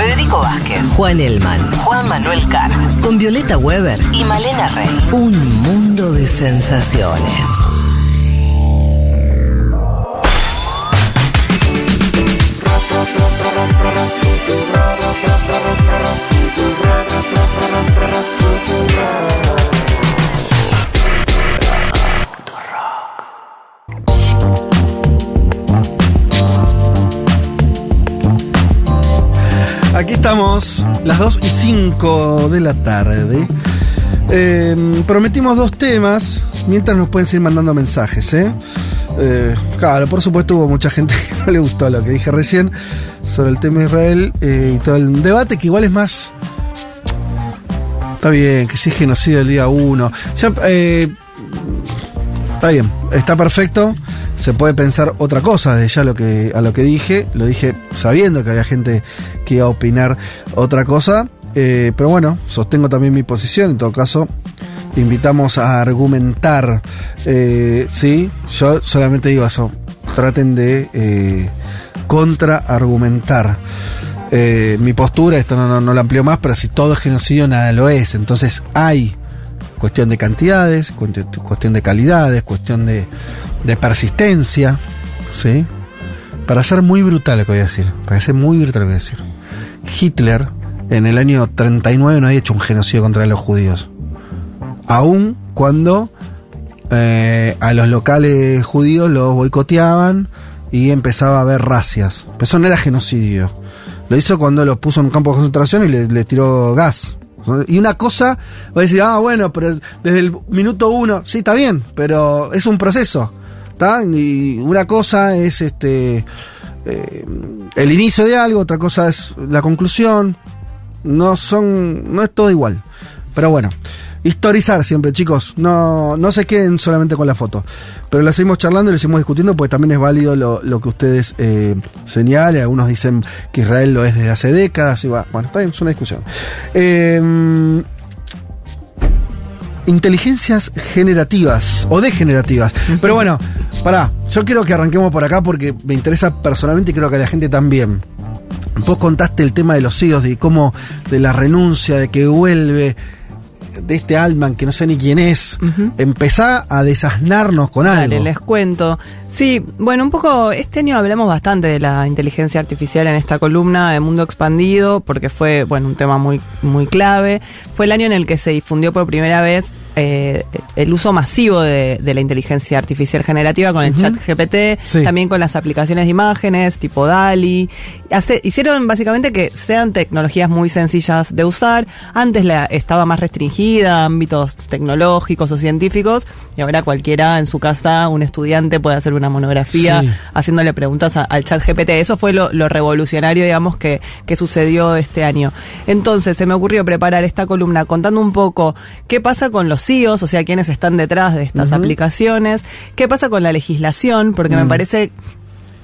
Federico Vázquez, Juan Elman, Juan Manuel Carr con Violeta Weber, y Malena Rey. un mundo de sensaciones. Estamos, las 2 y 5 de la tarde. Eh, prometimos dos temas, mientras nos pueden seguir mandando mensajes, ¿eh? Eh, claro, por supuesto hubo mucha gente que no le gustó lo que dije recién sobre el tema de Israel eh, y todo el debate, que igual es más... Está bien, que sí es genocidio el día 1. Ya, está bien, está perfecto. Se puede pensar otra cosa de ya lo que, a lo que dije. Lo dije sabiendo que había gente que iba a opinar otra cosa. Eh, pero bueno, sostengo también mi posición. En todo caso, invitamos a argumentar. Eh, sí, yo solamente digo eso. Traten de eh, contraargumentar. Eh, mi postura, esto no, no, lo amplío más, pero si todo es genocidio, nada lo es. Entonces hay cuestión de cantidades, cuestión de calidades, cuestión de, de persistencia, ¿sí? Para ser muy brutal lo que voy a decir, para ser muy brutal lo que voy a decir. Hitler en el año 39 no había hecho un genocidio contra los judíos. Aún cuando eh, a los locales judíos los boicoteaban y empezaba a haber racias. Pero eso no era genocidio. Lo hizo cuando los puso en un campo de concentración y le, tiró gas. Y una cosa, va a decir, ah, bueno, pero desde el minuto uno, sí, está bien, pero es un proceso. Y una cosa es este eh, el inicio de algo, otra cosa es la conclusión. No son, no es todo igual. Pero bueno, historizar siempre, chicos. No, no se queden solamente con la foto. Pero la seguimos charlando y la seguimos discutiendo porque también es válido lo, lo que ustedes eh, señalen. Algunos dicen que Israel lo es desde hace décadas. Y va. Bueno, está es una discusión. Eh, inteligencias generativas o degenerativas. Pero bueno, pará, yo quiero que arranquemos por acá porque me interesa personalmente y creo que a la gente también. Vos contaste el tema de los hijos, de cómo, de la renuncia, de que vuelve, de este Altman que no sé ni quién es. Empezá a desasnarnos con algo. Dale, les cuento. Sí, bueno, un poco, este año hablamos bastante de la inteligencia artificial en esta columna de Mundo Expandido, porque fue, bueno, un tema muy, muy clave. Fue el año en el que se difundió por primera vez eh, el uso masivo de, de la inteligencia artificial generativa con el chat GPT, Sí. también con las aplicaciones de imágenes tipo DALI. Hace- hicieron básicamente que sean tecnologías muy sencillas de usar. Antes la, estaba más restringida a ámbitos tecnológicos o científicos y ahora cualquiera en su casa, un estudiante puede hacer una monografía Sí. haciéndole preguntas a- al chat GPT. Eso fue lo, lo revolucionario, digamos, que, que sucedió este año. Entonces, se me ocurrió preparar esta columna contando un poco qué pasa con los CIOs, o sea, quiénes están detrás de estas aplicaciones, qué pasa con la legislación, porque me parece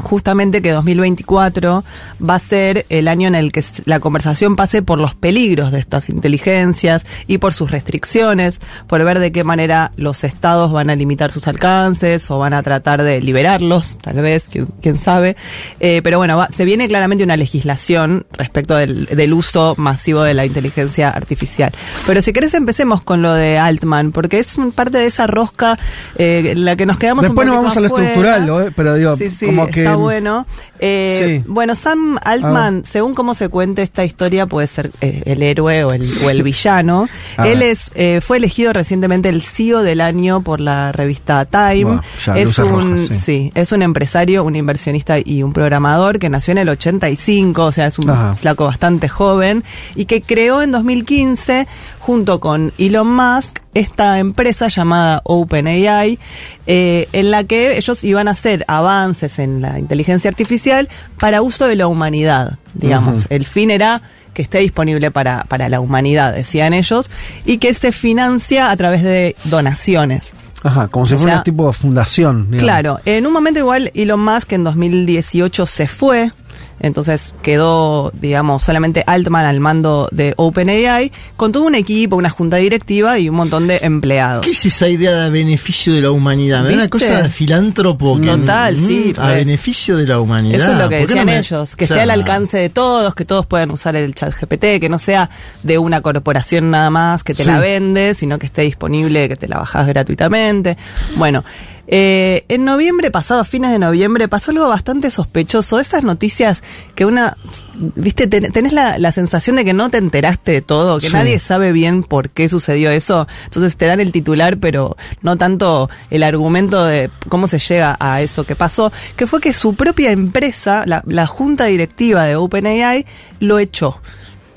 justamente que 2024 va a ser el año en el que la conversación pase por los peligros de estas inteligencias y por sus restricciones, por ver de qué manera los estados van a limitar sus alcances o van a tratar de liberarlos, tal vez, quién, quién sabe. Eh, pero bueno, va- se viene claramente una legislación respecto del, del uso masivo de la inteligencia artificial. Pero si querés empecemos con lo de Altman, porque es parte de esa rosca eh, en la que nos quedamos Después un nos vamos a lo afuera. estructural, ¿no? pero digo, Sí, sí, como que. Está bueno. Eh, Sí. Bueno, Sam Altman, según cómo se cuente esta historia, puede ser eh, el héroe o el, o el villano. A Él ver. es eh, fue elegido recientemente el CEO del año por la revista Time. Ya, es un rojas, sí. es un empresario, un inversionista y un programador que nació en el 85, o sea, es un Ajá. flaco bastante joven y que creó en 2015 junto con Elon Musk esta empresa llamada OpenAI, eh, en la que ellos iban a hacer avances en la inteligencia artificial para uso de la humanidad, digamos. El fin era que esté disponible para, para la humanidad, decían ellos, y que se financia a través de donaciones. Ajá, como si O fuera sea, un tipo de fundación. digamos. Claro, en un momento igual Elon Musk en 2018 se fue Entonces quedó, digamos, solamente Altman al mando de OpenAI, con todo un equipo, una junta directiva y un montón de empleados. ¿Qué es esa idea de beneficio de la humanidad? Una cosa de filántropo. que- Total, sí, A re. beneficio de la humanidad. Eso es lo que ¿Por qué no decían me- ellos, que esté al alcance de todos, que todos puedan usar el chat GPT, que no sea de una corporación nada más que te Sí. la vende, sino que esté disponible, que te la bajás gratuitamente. Bueno, eh, en noviembre pasado, a fines de noviembre, pasó algo bastante sospechoso. Esas noticias que una, viste, ten- tenés la, la sensación de que no te enteraste de todo, que Sí. nadie sabe bien por qué sucedió eso. Entonces te dan el titular, pero no tanto el argumento de cómo se llega a eso que pasó, que fue que su propia empresa, la, la junta directiva de OpenAI, lo echó.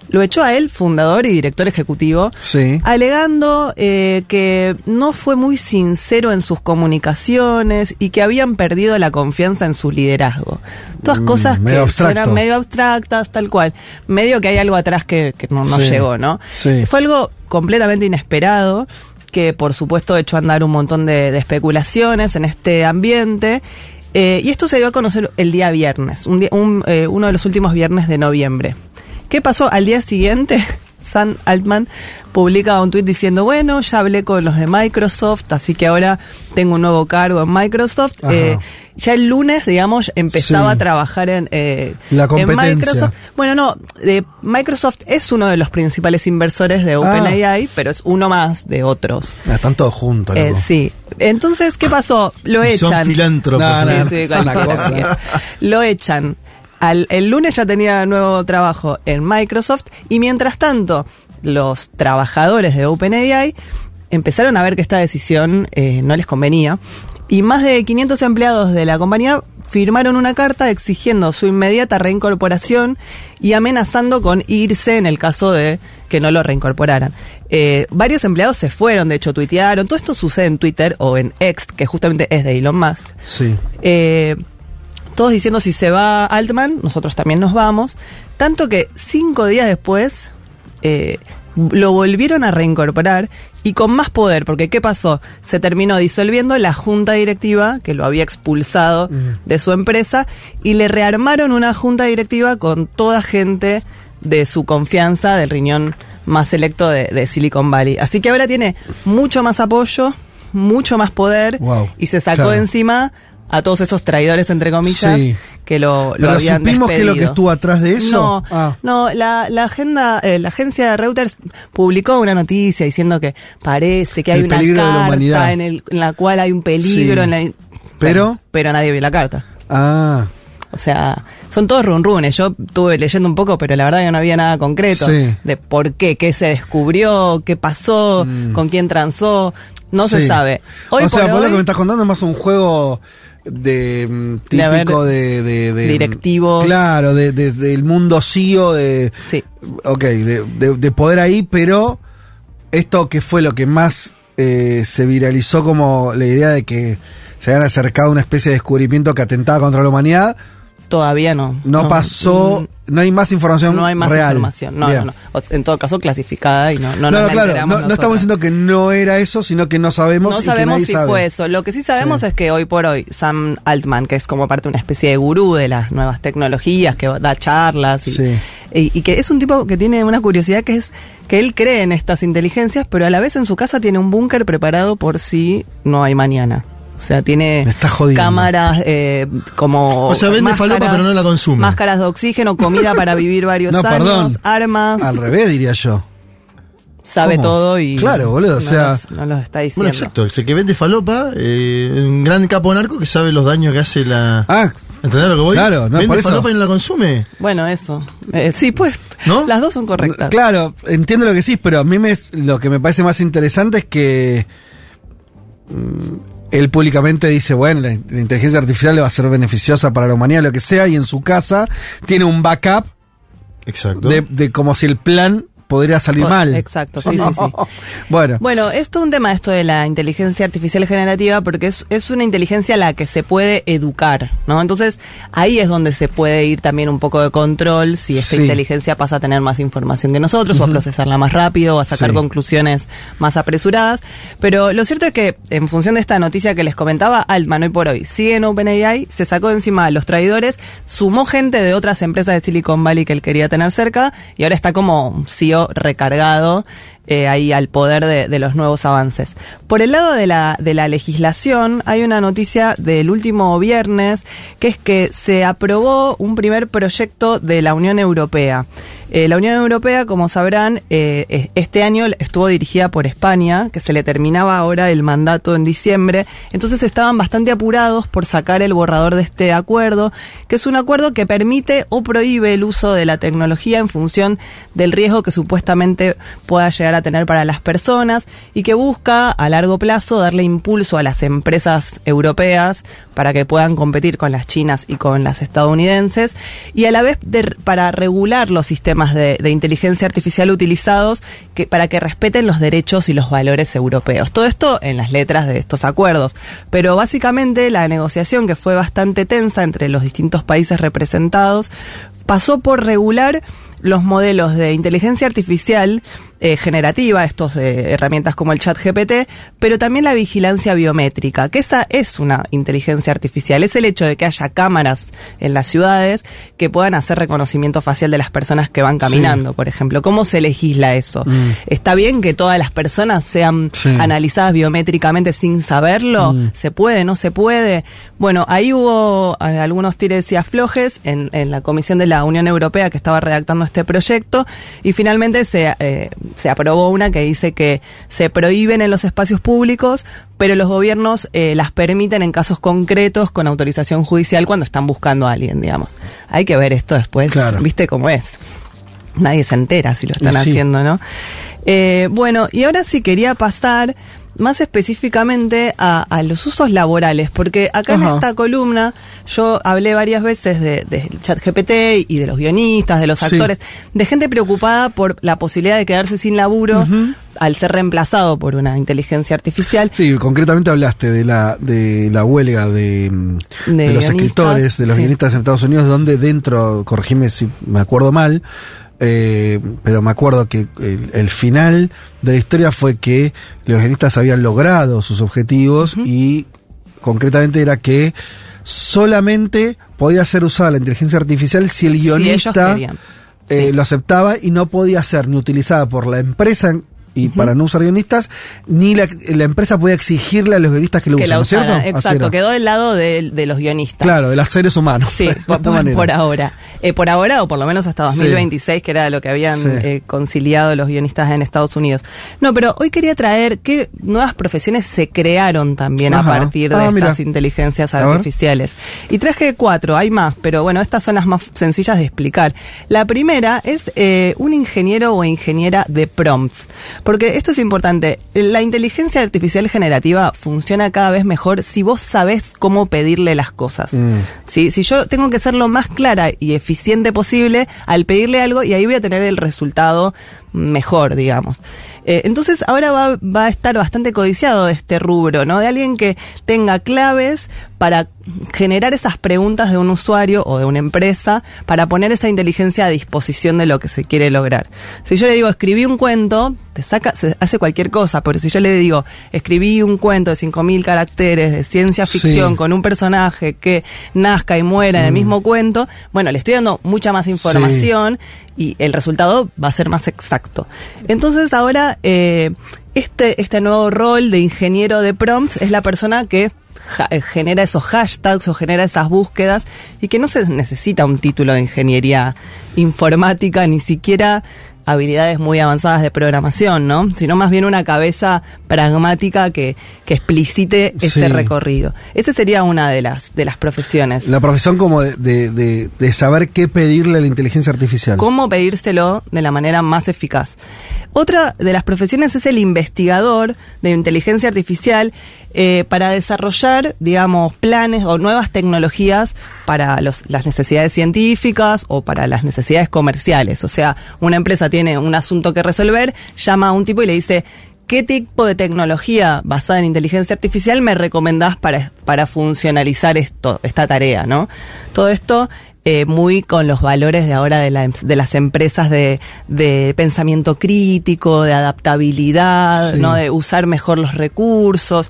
Lo echó a él, fundador y director ejecutivo, Sí. alegando eh, que no fue muy sincero en sus comunicaciones y que habían perdido la confianza en su liderazgo. Todas Mm, cosas que abstracto. suenan medio abstractas, tal cual. Medio que hay algo atrás que, que no, no Sí, llegó, ¿no? sí. Fue algo completamente inesperado que por supuesto echó a andar un montón de, de especulaciones en este ambiente. Eh, y esto se dio a conocer el día viernes, un día- un, eh, uno de los últimos viernes de noviembre. ¿Qué pasó? Al día siguiente, Sam Altman publica un tuit diciendo, bueno, ya hablé con los de Microsoft, así que ahora tengo un nuevo cargo en Microsoft. Eh, ya el lunes, digamos, empezaba Sí. a trabajar en, eh, La en. Microsoft. Bueno, no, eh, Microsoft es uno de los principales inversores de OpenAI, pero es uno más de otros. Ah, Están todos juntos, Eh, loco. sí. Entonces, ¿qué pasó? Lo Y Son echan. filántropos. No, no, no. Sí, sí, cosa. cualquiera. Lo echan. Al, el lunes ya tenía nuevo trabajo en Microsoft y mientras tanto los trabajadores de OpenAI empezaron a ver que esta decisión eh, no les convenía y más de 500 empleados de la compañía firmaron una carta exigiendo su inmediata reincorporación y amenazando con irse en el caso de que no lo reincorporaran. Eh, varios empleados se fueron, de hecho tuitearon, todo esto sucede en Twitter o en X, que justamente es de Elon Musk. Sí. Eh, todos diciendo si se va Altman, nosotros también nos vamos. Tanto que cinco días después eh, lo volvieron a reincorporar y con más poder, porque ¿qué pasó? Se terminó disolviendo la junta directiva que lo había expulsado de su empresa y le rearmaron una junta directiva con toda gente de su confianza, del riñón más selecto de, de Silicon Valley. Así que ahora tiene mucho más apoyo, mucho más poder Wow, y se sacó claro. de encima a todos esos traidores, entre comillas, Sí. que lo, lo Pero habían supimos qué es lo que estuvo atrás de eso. No, Ah. no, la, la agenda, eh, la agencia de Reuters publicó una noticia diciendo que parece que hay El una carta en, el, en la cual hay un peligro. Sí. En la- Pero- pero nadie vio la carta. Ah, O sea, son todos runrunes. Yo estuve leyendo un poco, pero la verdad que no había nada concreto. Sí. De por qué, qué se descubrió, qué pasó, con quién transó. No se Mm. sabe. Hoy o sea, por vos lo que me estás contando es más un juego de mm, típico de, de- de- directivos. Claro, de, de- del mundo CEO de Sí. ok, de poder ahí, pero esto que fue lo que más eh, se viralizó como la idea de que se habían acercado a una especie de descubrimiento que atentaba contra la humanidad, Todavía no. no, pasó, no hay más información No hay más real. información. No, Bien. no, no. En todo caso, clasificada y no, no, No, claro, no, estamos diciendo que no era eso, sino que no sabemos. No y que sabemos nadie si sabe. fue eso. Lo que sí sabemos Sí. es que hoy por hoy Sam Altman, que es como parte de una especie de gurú de las nuevas tecnologías, que da charlas y, Sí. y- y que es un tipo que tiene una curiosidad que es que él cree en estas inteligencias, pero a la vez en su casa tiene un búnker preparado por si no hay mañana. O sea, tiene cámaras eh, como... O sea, vende falopa, pero no la consume. Máscaras de oxígeno, comida para vivir varios No, años, perdón. armas, Al revés, diría yo. sabe ¿Cómo? todo y... Claro, boludo, o no sea- los- no los está diciendo. Bueno, exacto. El que vende falopa, eh, un gran capo narco que sabe los daños que hace la. Ah, ¿Entendés lo que voy? Claro, no, Vende por eso. falopa y no la consume. Bueno, eso. Eh, sí, pues ¿No? las dos son correctas. Claro, entiendo lo que decís, pero a mí me, lo que me parece más interesante es que mm, él públicamente dice, bueno, la, la inteligencia artificial le va a ser beneficiosa para la humanidad, lo que sea, y en su casa tiene un backup Exacto. de, de como si el plan podría salir mal. exacto, sí, sí, sí. bueno, Bueno, es todo un tema esto de la inteligencia artificial generativa porque es, es una inteligencia a la que se puede educar, ¿no? Entonces ahí es donde se puede ir también un poco de control si esta Sí. inteligencia pasa a tener más información que nosotros o a procesarla más rápido o a sacar Sí. conclusiones más apresuradas. Pero lo cierto es que en función de esta noticia que les comentaba, Altman hoy por hoy sigue en OpenAI, se sacó de encima a los traidores, sumó gente de otras empresas de Silicon Valley que él quería tener cerca y ahora está como un Recargado eh, ahí al poder de, de los nuevos avances. Por el lado de la, de la legislación, hay una noticia del último viernes, que es que se aprobó un primer proyecto de la Unión Europea. Eh, la Unión Europea, como sabrán, eh, es- este año estuvo dirigida por España, que se le terminaba ahora el mandato en diciembre, entonces estaban bastante apurados por sacar el borrador de este acuerdo, que es un acuerdo que permite o prohíbe el uso de la tecnología en función del riesgo que supuestamente pueda llegar a tener para las personas y que busca a largo plazo darle impulso a las empresas europeas para que puedan competir con las chinas y con las estadounidenses y a la vez para regular los sistemas de, de inteligencia artificial utilizados que, para que respeten los derechos y los valores europeos. Todo esto en las letras de estos acuerdos. Pero básicamente la negociación que fue bastante tensa entre los distintos países representados pasó por regular los modelos de inteligencia artificial eh, generativa, estos eh, herramientas como el chat GPT, pero también la vigilancia biométrica, que esa es una inteligencia artificial, es el hecho de que haya cámaras en las ciudades que puedan hacer reconocimiento facial de las personas que van caminando, por ejemplo. ¿Cómo se legisla eso? Mm. ¿Está bien que todas las personas sean Sí. analizadas biométricamente sin saberlo? Mm. ¿Se puede? ¿No se puede? Bueno, ahí hubo algunos tires y aflojes en, en la Comisión de la Unión Europea que estaba redactando este proyecto y finalmente se, eh, se aprobó una que dice que se prohíben en los espacios públicos, pero los gobiernos eh, las permiten en casos concretos con autorización judicial cuando están buscando a alguien, digamos. Hay que ver esto después, Claro. ¿viste cómo es? Nadie se entera si lo están sí. haciendo, ¿no? Eh, bueno, y ahora sí quería pasar más específicamente a, a los usos laborales, porque acá en esta columna yo hablé varias veces de, del chat GPT y de los guionistas, de los Sí. actores, de gente preocupada por la posibilidad de quedarse sin laburo al ser reemplazado por una inteligencia artificial. Sí, concretamente hablaste de la de la huelga de, mm, De de los escritores, de los sí. guionistas en Estados Unidos, donde dentro, corregime si me acuerdo mal, eh, pero me acuerdo que el, el final de la historia fue que los guionistas habían logrado sus objetivos y concretamente era que solamente podía ser usada la inteligencia artificial si el guionista eh, Sí. lo aceptaba y no podía ser ni utilizada por la empresa y para no usar guionistas, ni la, la empresa podía exigirle a los guionistas que lo que usen, la Exacto, quedó del lado de, de los guionistas. Claro, de los seres humanos. Sí, por, ahora. Eh, por ahora o por lo menos hasta Sí. 2026, que era lo que habían Sí. eh, conciliado los guionistas en Estados Unidos. No, pero hoy quería traer qué nuevas profesiones se crearon también Ajá. a partir de Ah, mira. estas inteligencias artificiales. Y traje cuatro, hay más, pero bueno, estas son las más sencillas de explicar. La primera es eh, un ingeniero o ingeniera de prompts. Porque esto es importante. La inteligencia artificial generativa funciona cada vez mejor si vos sabés cómo pedirle las cosas. Mm. ¿sí? Si yo tengo que ser lo más clara y eficiente posible al pedirle algo y ahí voy a tener el resultado mejor, digamos. Eh, entonces ahora va, va a estar bastante codiciado este rubro, ¿no? De alguien que tenga claves para generar esas preguntas de un usuario o de una empresa para poner esa inteligencia a disposición de lo que se quiere lograr. Si yo le digo escribí un cuento, te saca, se hace cualquier cosa, pero si yo le digo escribí un cuento de 5.000 caracteres de ciencia Sí. ficción con un personaje que nazca y muera en el mismo cuento, bueno, le estoy dando mucha más información y el resultado va a ser más exacto. Entonces ahora eh, este, este nuevo rol de ingeniero de prompts es la persona que genera esos hashtags o genera esas búsquedas y que no se necesita un título de ingeniería informática, ni siquiera habilidades muy avanzadas de programación, ¿no? Sino más bien una cabeza pragmática que, que explicite ese Sí. recorrido. Esa sería una de las, de las profesiones. La profesión como de, de- de- de saber qué pedirle a la inteligencia artificial. cómo pedírselo de la manera más eficaz. Otra de las profesiones es el investigador de inteligencia artificial eh, para desarrollar, digamos, planes o nuevas tecnologías para los- las necesidades científicas o para las necesidades comerciales. O sea, una empresa tiene un asunto que resolver, llama a un tipo y le dice, ¿qué tipo de tecnología basada en inteligencia artificial me recomendás para, para funcionalizar esto, esta tarea, ¿no? Todo esto eh, muy con los valores de ahora de, la em- de las empresas de, de pensamiento crítico, de adaptabilidad, Sí. ¿no? De usar mejor los recursos.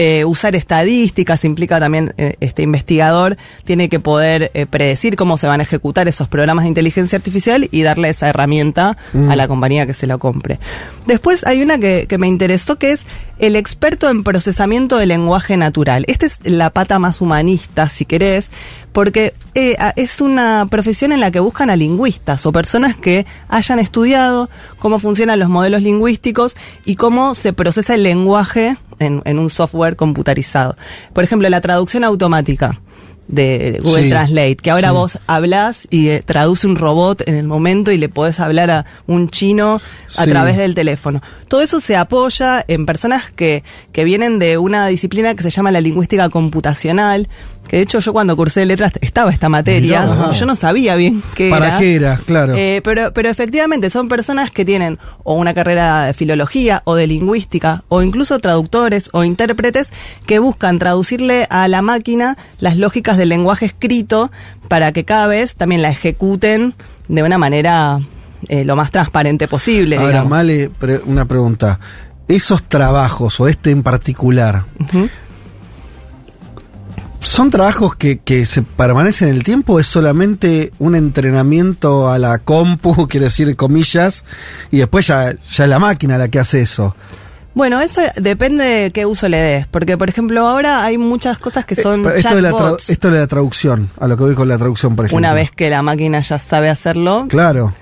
Eh, usar estadísticas implica también eh, este investigador tiene que poder eh, predecir cómo se van a ejecutar esos programas de inteligencia artificial y darle esa herramienta Mm. a la compañía que se la compre. Después hay una que, que me interesó que es el experto en procesamiento del lenguaje natural. Esta es la pata más humanista, si querés, porque eh, es una profesión en la que buscan a lingüistas o personas que hayan estudiado cómo funcionan los modelos lingüísticos y cómo se procesa el lenguaje en, en un software computarizado. Por ejemplo, la traducción automática de Google Sí, Translate, que ahora sí. vos hablas y eh, traduce un robot en el momento y le podés hablar a un chino a Sí. través del teléfono. Todo eso se apoya en personas que, que vienen de una disciplina que se llama la lingüística computacional, que de hecho yo cuando cursé letras estaba esta materia, Mirá. yo no sabía bien qué ¿Para era. qué era? Claro. Eh, pero, pero efectivamente son personas que tienen o una carrera de filología o de lingüística o incluso traductores o intérpretes que buscan traducirle a la máquina las lógicas del lenguaje escrito para que cada vez también la ejecuten de una manera eh, lo más transparente posible. Ahora, digamos. Male, pre- una pregunta. Esos trabajos, o este en particular, Ujú. ¿Son trabajos que, que se permanecen en el tiempo o es solamente un entrenamiento a la compu, quiero decir, comillas, y después ya, ya es la máquina la que hace eso? Bueno, eso depende de qué uso le des, porque por ejemplo ahora hay muchas cosas que son Eh, esto, de la esto de la traducción, a lo que voy con la traducción, por ejemplo. Una vez que la máquina ya sabe hacerlo, Claro.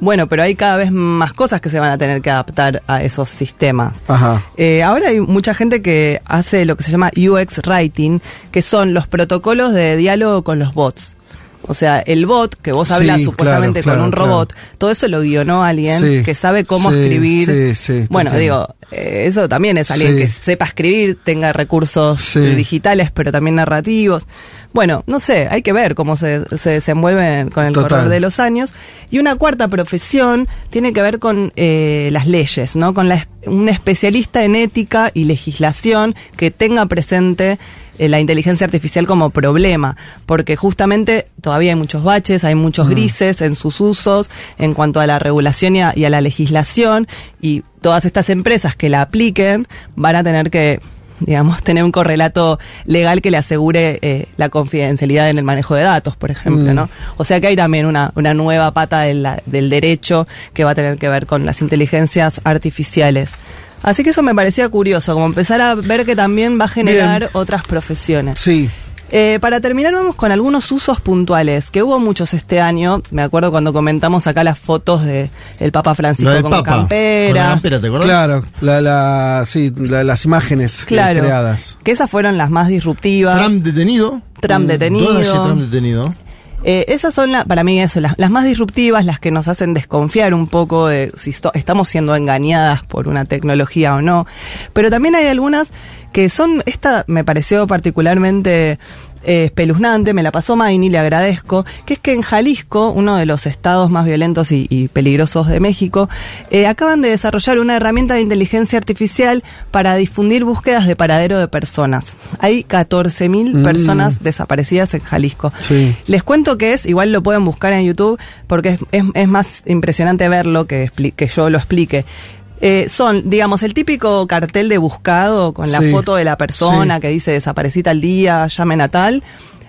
Bueno, pero hay cada vez más cosas que se van a tener que adaptar a esos sistemas. Ajá. Eh, ahora hay mucha gente que hace lo que se llama UX Writing, que son los protocolos de diálogo con los bots. O sea, el bot que vos Sí, hablas supuestamente claro, con un claro, robot, todo eso lo guionó alguien Sí, que sabe cómo sí, escribir. sí, sí, te bueno, digo, eh, eso también es alguien que sepa escribir, tenga recursos digitales, pero también narrativos. Bueno, no sé, hay que ver cómo se, se desenvuelven con el Total. correr de los años. Y una cuarta profesión tiene que ver con eh, las leyes, ¿no? Con la, un especialista en ética y legislación que tenga presente eh, la inteligencia artificial como problema, porque justamente todavía hay muchos baches, hay muchos grises en sus usos en cuanto a la regulación y a, y a la legislación, y todas estas empresas que la apliquen van a tener que digamos, tener un correlato legal que le asegure eh, la confidencialidad en el manejo de datos, por ejemplo, Mm. ¿no? O sea que hay también una, una nueva pata de la- del derecho que va a tener que ver con las inteligencias artificiales. Así que eso me parecía curioso, como empezar a ver que también va a generar Bien. otras profesiones. Sí. Eh, para terminar, vamos con algunos usos puntuales, que hubo muchos este año. Me acuerdo cuando comentamos acá las fotos de el Papa Francisco del con Papa. campera. Con la campera, ¿te acordás? Claro, la, la, sí, la- las imágenes Claro, creadas. que esas fueron las más disruptivas. Trump detenido. Trump Mm, detenido. Trump detenido. Eh, esas son la- para mí eso, las, más disruptivas, las que nos hacen desconfiar un poco de si esto- estamos siendo engañadas por una tecnología o no. Pero también hay algunas que son, esta me pareció particularmente eh, espeluznante, me la pasó Maini, le agradezco, que es que en Jalisco, uno de los estados más violentos y, y peligrosos de México, eh, acaban de desarrollar una herramienta de inteligencia artificial para difundir búsquedas de paradero de personas. Hay 14.000 Mm. personas desaparecidas en Jalisco. Sí. Les cuento que es, igual lo pueden buscar en YouTube, porque es, es- es más impresionante verlo que, que yo lo explique. Eh, son, digamos, el típico cartel de buscado con la Sí, foto de la persona sí. que dice desaparecí tal día, llamen a tal,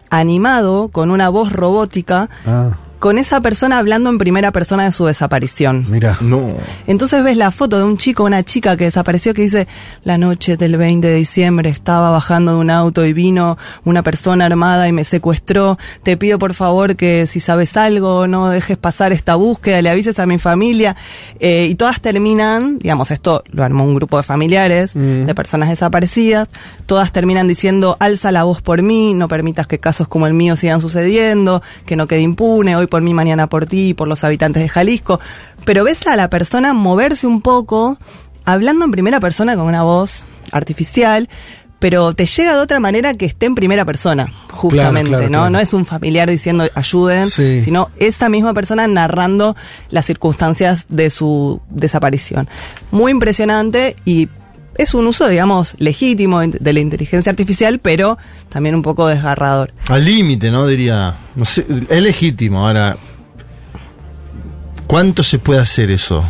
animado con una voz robótica, Ah, con esa persona hablando en primera persona de su desaparición. mira. No. Entonces ves la foto de un chico, una chica que desapareció que dice, la noche del 20 de diciembre estaba bajando de un auto y vino una persona armada y me secuestró. Te pido por favor que si sabes algo no dejes pasar esta búsqueda, le avises a mi familia. Eh, y todas terminan, digamos, esto lo armó un grupo de familiares, Mm. de personas desaparecidas, todas terminan diciendo, alza la voz por mí, no permitas que casos como el mío sigan sucediendo, que no quede impune, hoy hoy por mí, mañana por ti, por los habitantes de Jalisco. Pero ves a la persona moverse un poco, hablando en primera persona con una voz artificial, pero te llega de otra manera que esté en primera persona, justamente, claro, ¿no? claro. No es un familiar diciendo ayuden, Sí. sino esa misma persona narrando las circunstancias de su desaparición. Muy impresionante y es un uso, digamos, legítimo de la inteligencia artificial, pero también un poco desgarrador. Al límite, ¿no? Diría. No sé, es legítimo. Ahora, ¿cuánto se puede hacer eso?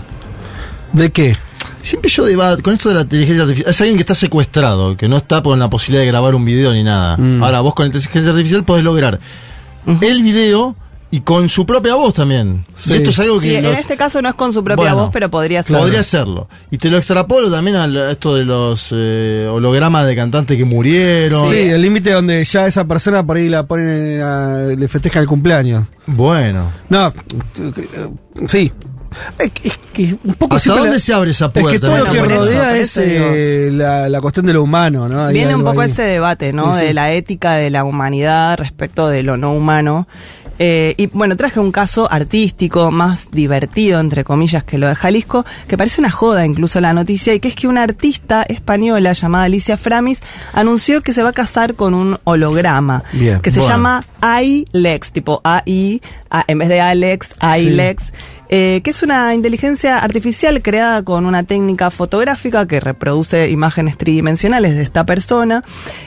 ¿De qué? Siempre yo debato con esto de la inteligencia artificial. Es alguien que está secuestrado, que no está con la posibilidad de grabar un video ni nada. Mm. Ahora, vos con la inteligencia artificial podés lograr el video y con su propia voz también. Sí. Esto es algo Sí, que. en este caso no es con su propia Bueno, voz, pero podría ser. Podría hacerlo. Y te lo extrapolo también a esto de los eh, hologramas de cantantes que murieron. Sí, el límite donde ya esa persona por ahí la ponen, a- le festeja el cumpleaños. Bueno. No, sí. Es que, es que un poco ¿Hasta dónde la- se abre esa Es que puerta? todo lo que eso, rodea es eh, la, la cuestión de lo humano, ¿no? Hay Viene un poco ahí. ese debate, ¿no? Sí, sí. De la ética de la humanidad respecto de lo no humano. Eh, y bueno, traje un caso artístico más divertido, entre comillas, que lo de Jalisco, que parece una joda incluso la noticia, y que es que una artista española llamada Alicia Framis anunció que se va a casar con un holograma, Bien, que se bueno. llama iLex, tipo AI, en vez de Alex, iLex. Eh, que es una inteligencia artificial creada con una técnica fotográfica que reproduce imágenes tridimensionales de esta persona,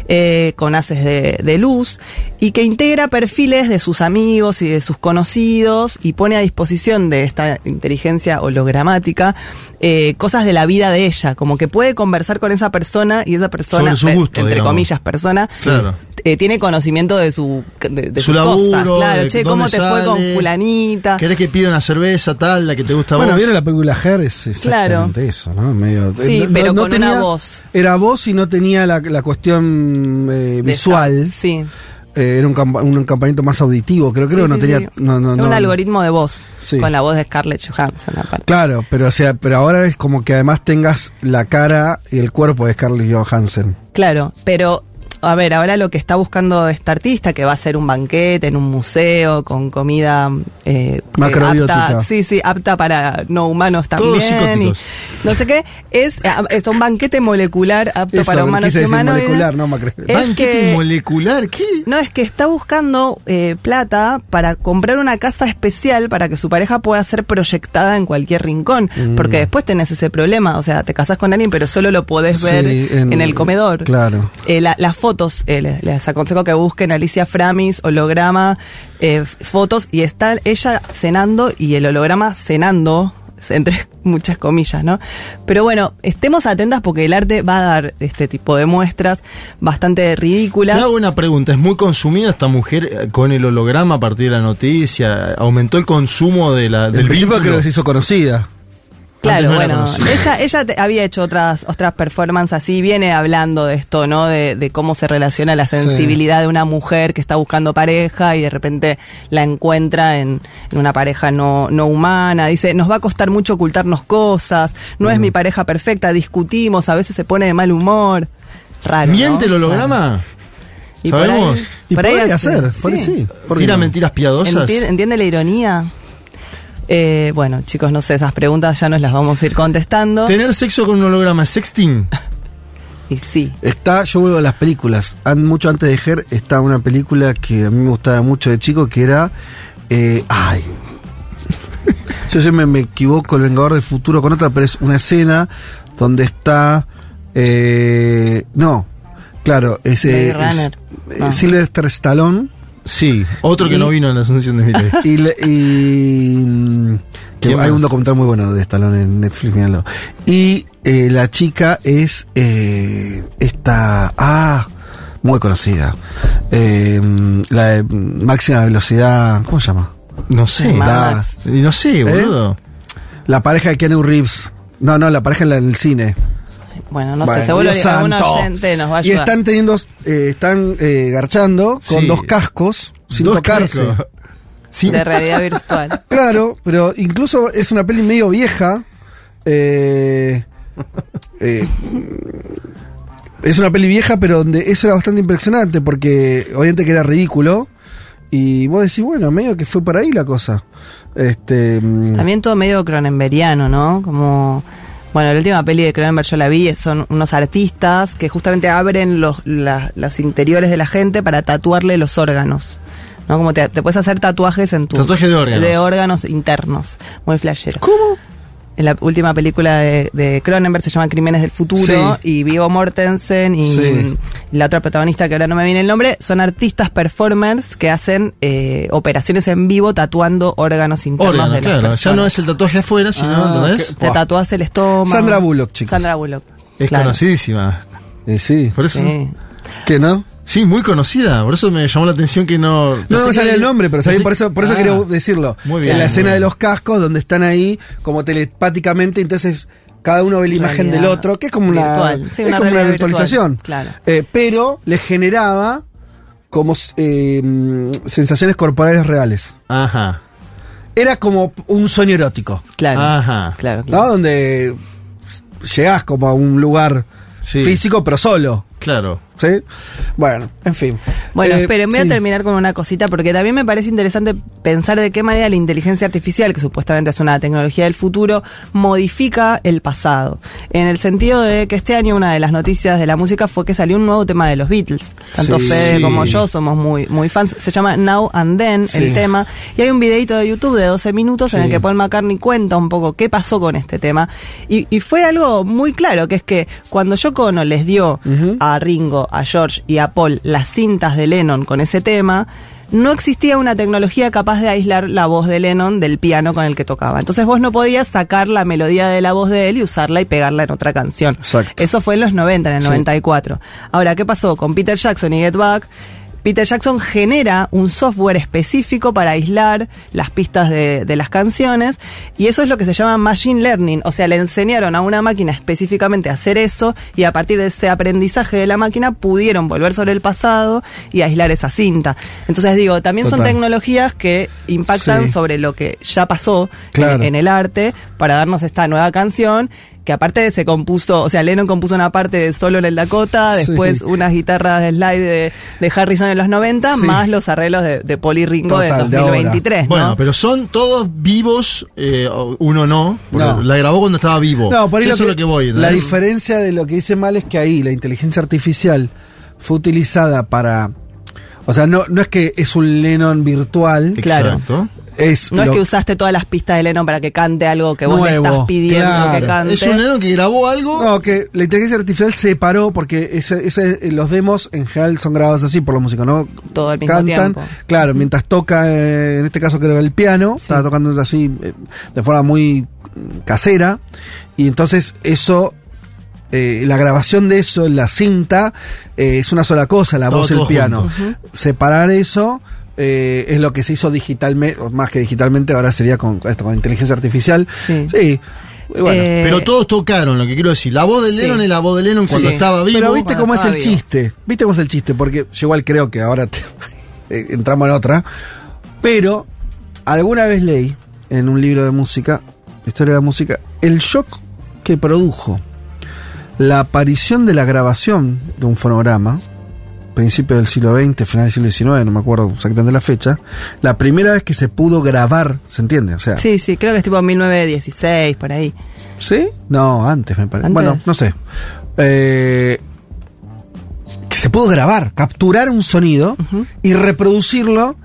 eh, con haces de, de luz, y que integra perfiles de sus amigos y de sus conocidos y pone a disposición de esta inteligencia hologramática eh, cosas de la vida de ella, como que puede conversar con esa persona y esa persona, Sobre su eh, gusto, entre digamos. comillas, persona, Claro. eh, tiene conocimiento de su de, de Su sus cosas, laburo, claro, de che, ¿cómo te fue con fulanita? ¿Querés que pida una cerveza tal, la que te gusta a Bueno, vos? vieron la película Her, es exactamente eso, ¿no? Medio, Sí, eh, pero con una voz. Era voz y no tenía la, la cuestión eh, visual. esa- Sí. Eh, era un, campa- un campamento más auditivo, creo, creo Sí, que no sí, tenía. sí. No, no, Era no- un algoritmo de voz, con la voz de Scarlett Johansson aparte. Claro, pero o sea, pero ahora es como que además tengas la cara y el cuerpo de Scarlett Johansson. Claro, pero a ver, ahora lo que está buscando esta artista, que va a ser un banquete en un museo con comida eh, Macrobiótica. apta- sí, sí, apta para no humanos también. y no sé qué, es, ah, es un banquete molecular apto Eso, para humanos y humanoides. molecular, no macro- Es Banquete que- molecular, ¿qué? No, es que está buscando eh, plata para comprar una casa especial para que su pareja pueda ser proyectada en cualquier rincón. Mm. Porque después tenés ese problema. O sea, te casas con alguien, pero solo lo podés Sí, ver en, en- el comedor. claro. Eh, la- las fotos, eh, les, les aconsejo que busquen Alicia Framis, holograma, eh, fotos, y está ella cenando y el holograma cenando entre muchas comillas, ¿no? Pero bueno, estemos atentas porque el arte va a dar este tipo de muestras bastante Te ridículas. hago una pregunta. ¿Es muy consumida esta mujer eh, con el holograma a partir de la noticia? ¿Aumentó el consumo de la, Del principio que se hizo conocida. Claro, no bueno, ella, ella te- había hecho otras, otras performances así, viene hablando de esto, ¿no? De, de cómo se relaciona la sensibilidad de una mujer que está buscando pareja y de repente la encuentra en, en una pareja no, no humana. Dice, nos va a costar mucho ocultarnos cosas, no es mi pareja perfecta, discutimos, a veces se pone de mal humor. Raro. ¿no? ¿Miente el holograma? Y por ahí- ¿Sabemos? Y por ahí podría por ahí sí. sí. ¿por qué ¿Tira no? mentiras piadosas? Enti- ¿Entiende la ironía? Eh, bueno, chicos, no sé, esas preguntas ya nos las vamos a ir contestando. ¿Tener sexo con un holograma sexting? Y sí. Está, yo vuelvo a las películas. An- mucho antes de Her está una película que a mí me gustaba mucho de chico que era. eh, ay. Yo siempre me equivoco el Vengador del Futuro con otra, pero es una escena donde está. eh, no, claro, es, eh, es, Runner. eh, No. Sylvester Stallone. Sí. Otro que no vino en la Asunción de Miley. Y, le- y, mm, que ¿Quién hay un documental muy bueno de Stallone en Netflix, mírenlo. Y eh, la chica es eh, esta. Ah, muy conocida. Eh, la de máxima velocidad. ¿Cómo se llama? No sé. La- No sé, boludo. La pareja de Keanu Reeves. No, no, la pareja en, la- en el cine. Bueno, no Bueno, sé, seguro que algún oyente nos va a Y ayudar. están teniendo, eh, están eh, garchando con Sí. dos cascos sin Dos tocarse. cascos. Sí. De realidad virtual. Claro, pero incluso es una peli medio vieja. eh, eh, es una peli vieja, pero donde eso era bastante impresionante porque obviamente que era ridículo. Y vos decís, bueno, medio que fue por ahí la cosa. Este, mm, También todo medio cronenberiano, ¿no? Como. Bueno, la última peli de Cronenberg yo la vi, son unos artistas que justamente abren los, la- los interiores de la gente para tatuarle los órganos. ¿No? Como te, te puedes hacer tatuajes en tu. Tatuaje de órganos. De órganos internos. Muy flashero. ¿Cómo? En la última película de, Cronenberg se llama Crímenes del Futuro Sí. y Vigo Mortensen y Sí. la otra protagonista que ahora no me viene el nombre son artistas performers que hacen eh, operaciones en vivo tatuando órganos internos Órgano, de las claro. Ya no es el tatuaje afuera, sino, Ah, qué- Te Buah. tatuás el estómago. Sandra Bullock, chicos. Sandra Bullock. Es Claro. conocidísima. eh, sí. Por eso. Sí. Sí. ¿Qué no? Muy conocida. Por eso me llamó la atención que no. No, me salía el nombre, pero sabía- por eso, por eso Ah, quería decirlo. Muy bien, en la muy escena bien. de los cascos, donde están ahí como telepáticamente, entonces cada uno ve la imagen Realidad del otro, que es como una. Sí, es una como una virtualización. virtual, claro. Eh, pero le generaba como eh, sensaciones corporales reales. Ajá. Era como un sueño erótico, Claro. Ajá. Claro, ¿no? Donde llegás como a un lugar Sí. físico, pero solo. Claro. ¿Sí? Bueno, en fin. Bueno, Eh, esperen, voy sí. a terminar con una cosita porque también me parece interesante pensar de qué manera la inteligencia artificial, que supuestamente es una tecnología del futuro, modifica el pasado. En el sentido de que este año una de las noticias de la música fue que salió un nuevo tema de los Beatles. Tanto Sí. Fede como yo somos muy, muy fans. Se llama Now and Then Sí. el tema. Y hay un videito de YouTube de 12 minutos en el que Paul McCartney cuenta un poco qué pasó con este tema. Y, y fue algo muy claro, que es que cuando Yoko Ono les dio a Ringo, a George y a Paul las cintas de Lennon con ese tema, no existía una tecnología capaz de aislar la voz de Lennon del piano con el que tocaba. Entonces vos no podías sacar la melodía de la voz de él y usarla y pegarla en otra canción. Exacto. Eso fue en los 90, en el Sí. 94. Ahora, ¿qué pasó con Peter Jackson y Get Back? Peter Jackson genera un software específico para aislar las pistas de, de las canciones y eso es lo que se llama machine learning, o sea, le enseñaron a una máquina específicamente a hacer eso y a partir de ese aprendizaje de la máquina pudieron volver sobre el pasado y aislar esa cinta. Entonces digo, también son tecnologías que impactan Sí. sobre lo que ya pasó en el arte para darnos esta nueva canción que aparte se compuso, o sea, Lennon compuso una parte de solo en el Dakota, Sí. después unas guitarras de slide de, de Harrison en los 90, Sí. más los arreglos de, de Paul y Ringo Total, de de 2023, ¿no? Bueno, pero son todos vivos, eh, uno no, porque No. la grabó cuando estaba vivo. No, por ahí Eso es lo que voy. La ¿entendés? diferencia de lo que dice mal es que ahí la inteligencia artificial fue utilizada para. O sea, no, no es que es un Lennon virtual. Claro. Es no lo- es que usaste todas las pistas de Lennon para que cante algo que vos le estás pidiendo claro. que cante. Es un neno que grabó algo. No, que la inteligencia artificial se paró porque ese, ese- los demos en general son grabados así por los músicos, ¿no? Todo mismo Cantan, tiempo. claro, mientras toca, eh, en este caso creo el piano, Sí. estaba tocando así eh, de forma muy mm, casera, y entonces eso, eh, la grabación de eso en la cinta eh, es una sola cosa, la Todo- voz y el piano. Separar eso eh, es lo que se hizo digitalmente, o más que digitalmente, ahora sería con esto, con inteligencia artificial. Sí. Sí. bueno, Eh, Pero todos tocaron, lo que quiero decir. La voz de Sí. Lennon es la voz de Lennon cuando Sí. estaba vivo. Pero viste cómo es el vivo. chiste. Viste cómo es el chiste, porque yo igual creo que ahora te- eh, entramos en otra. Pero alguna vez leí en un libro de música, historia de la música, el shock que produjo la aparición de la grabación de un fonograma, principio del siglo XX, final del siglo XIX, no me acuerdo exactamente la fecha, la primera vez que se pudo grabar, ¿se entiende? O sea, Sí, sí, creo que es tipo 1916, por ahí. ¿Sí? No, antes me parece. ¿Antes? Bueno, no sé. Eh, que se pudo grabar, capturar un sonido y reproducirlo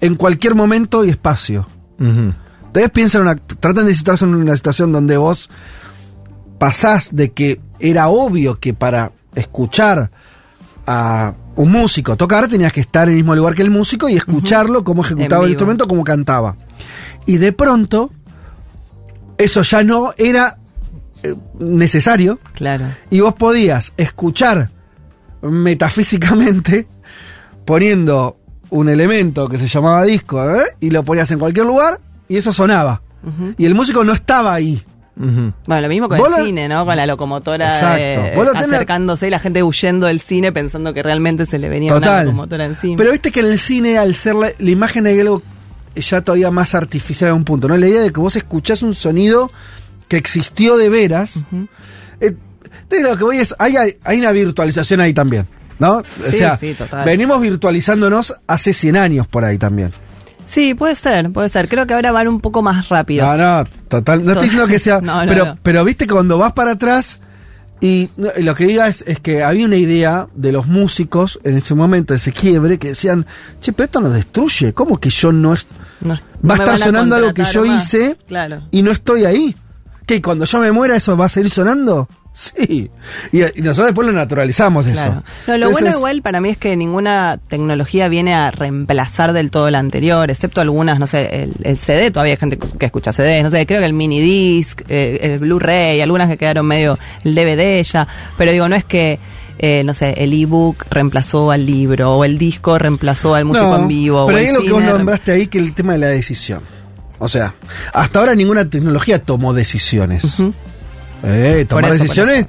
en cualquier momento y espacio. Ujú. Ustedes piensan, una, tratan de situarse en una situación donde vos pasás de que era obvio que para escuchar a un músico tocar tenías que estar en el mismo lugar que el músico y escucharlo cómo ejecutaba el instrumento, cómo cantaba. Y de pronto, eso ya no era eh, necesario Claro. y vos podías escuchar metafísicamente poniendo un elemento que se llamaba disco ¿eh? y lo ponías en cualquier lugar y eso sonaba. Y el músico no estaba ahí. Bueno, lo mismo con el lo- cine, ¿no? Con la locomotora eh, acercándose y la gente huyendo del cine pensando que realmente se le venía una Total. locomotora encima. Pero viste que en el cine, al ser la, la imagen hay algo ya todavía más artificial a un punto, ¿no? La idea de que vos escuchás un sonido que existió de veras. Ujú. Eh, entonces lo que voy es, hay, una virtualización ahí también. ¿No? O Sí, sea, sí, total. venimos virtualizándonos hace 100 años por ahí también. Sí, puede ser, puede ser. Creo que ahora van un poco más rápido. No, no, total. No estoy diciendo que sea. No, no, pero, no. pero viste que cuando vas para atrás. Y lo que diga es, es que había una idea de los músicos en ese momento, ese quiebre, que decían, che, pero esto nos destruye, ¿cómo que yo no es, No- va a estar sonando algo que yo más. hice Claro. y no estoy ahí? ¿Que cuando yo me muera eso va a seguir sonando? Sí. Y, y nosotros después lo naturalizamos eso. Claro. No, lo Entonces, bueno igual para mí es que ninguna tecnología viene a reemplazar del todo la anterior, excepto algunas, no sé, el, el CD, todavía hay gente que escucha CDs, no sé, creo que el mini disc, eh, el Blu-ray, algunas que quedaron medio el DVD ya, pero digo, no es que eh, no sé, el ebook reemplazó al libro o el disco reemplazó al músico no, en vivo. Pero o ahí el lo que vos nombraste ahí, que el tema de la decisión. O sea, hasta ahora ninguna tecnología tomó decisiones. Eh, tomar eso, decisiones.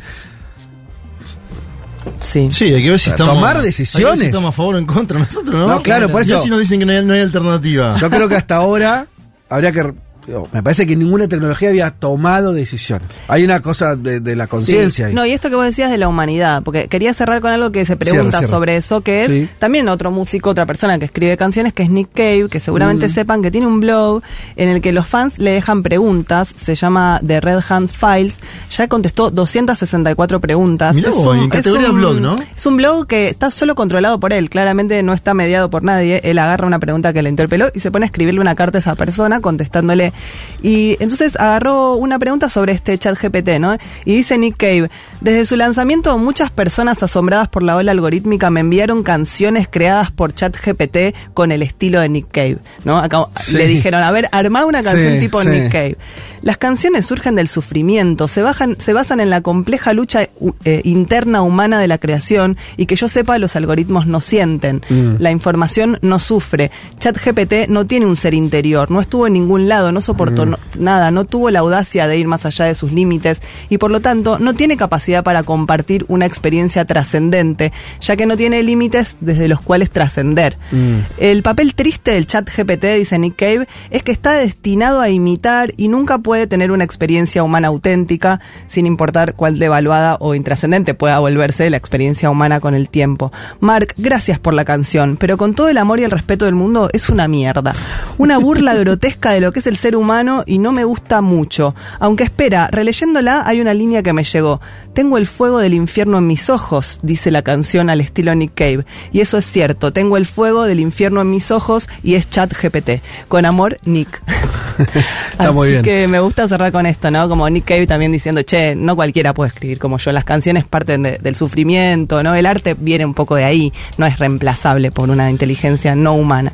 Sí. Sí, hay que ver si estamos. tomar hay que ver decisiones. si estamos a favor o en contra. Nosotros no. No, claro, por eso- si nos dicen que no hay, no hay alternativa. Yo creo que hasta ahora habría que. Digo, Me parece que ninguna tecnología había tomado decisiones. Hay una cosa de, de la conciencia Sí. ahí. No, y esto que vos decías de la humanidad, porque quería cerrar con algo que se pregunta Cierra, cierra. sobre eso, que es Sí. también otro músico, otra persona que escribe canciones, que es Nick Cave, que Mm. seguramente sepan que tiene un blog en el que los fans le dejan preguntas, se llama The Red Hand Files, ya contestó 264 preguntas. Mirá vos, en categoría blog, ¿no? Es un blog que está solo controlado por él, claramente no está mediado por nadie, él agarra una pregunta que le interpeló y se pone a escribirle una carta a esa persona contestándole. Y entonces agarró una pregunta sobre este chat GPT, ¿no? Y dice Nick Cave, desde su lanzamiento muchas personas asombradas por la ola algorítmica me enviaron canciones creadas por chat GPT con el estilo de Nick Cave, ¿no? Acá Sí. le dijeron, a ver, armá una canción Sí, tipo sí. Nick Cave. Las canciones surgen del sufrimiento, se, bajan, se basan en la compleja lucha eh, interna humana de la creación y que yo sepa los algoritmos no sienten, Mm. la información no sufre. ChatGPT no tiene un ser interior, no estuvo en ningún lado, no soportó Mm. nada, no tuvo la audacia de ir más allá de sus límites y por lo tanto no tiene capacidad para compartir una experiencia trascendente, ya que no tiene límites desde los cuales trascender. Mm. El papel triste del chat GPT, dice Nick Cave, es que está destinado a imitar y nunca puede tener una experiencia humana auténtica, sin importar cuál devaluada o intrascendente pueda volverse la experiencia humana con el tiempo. Mark, gracias por la canción, pero con todo el amor y el respeto del mundo, es una mierda. Una burla grotesca de lo que es el ser humano y no me gusta mucho. Aunque espera, releyéndola hay una línea que me llegó. Tengo el fuego del infierno en mis ojos, dice la canción al estilo Nick Cave. Y eso es cierto, tengo el fuego del infierno en mis ojos y es chat GPT. Con amor, Nick. Está muy Así bien. que me gusta cerrar con esto, ¿no? Como Nick Cave también diciendo, che, no cualquiera puede escribir como yo. Las canciones parten de- del sufrimiento, ¿no? El arte viene un poco de ahí, no es reemplazable por una inteligencia no humana.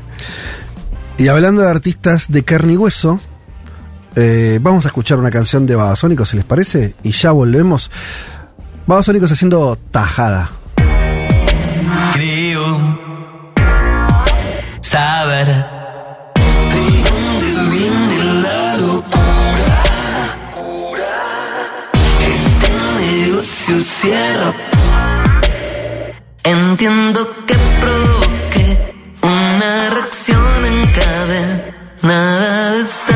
Y hablando de artistas de carne y hueso, eh, vamos a escuchar una canción de Babasónicos, si les parece, y ya volvemos. Babasónicos haciendo tajada. Creo saber de dónde viene la locura. Este negocio cierra. Entiendo que provoque una reacción en cadena. Nada está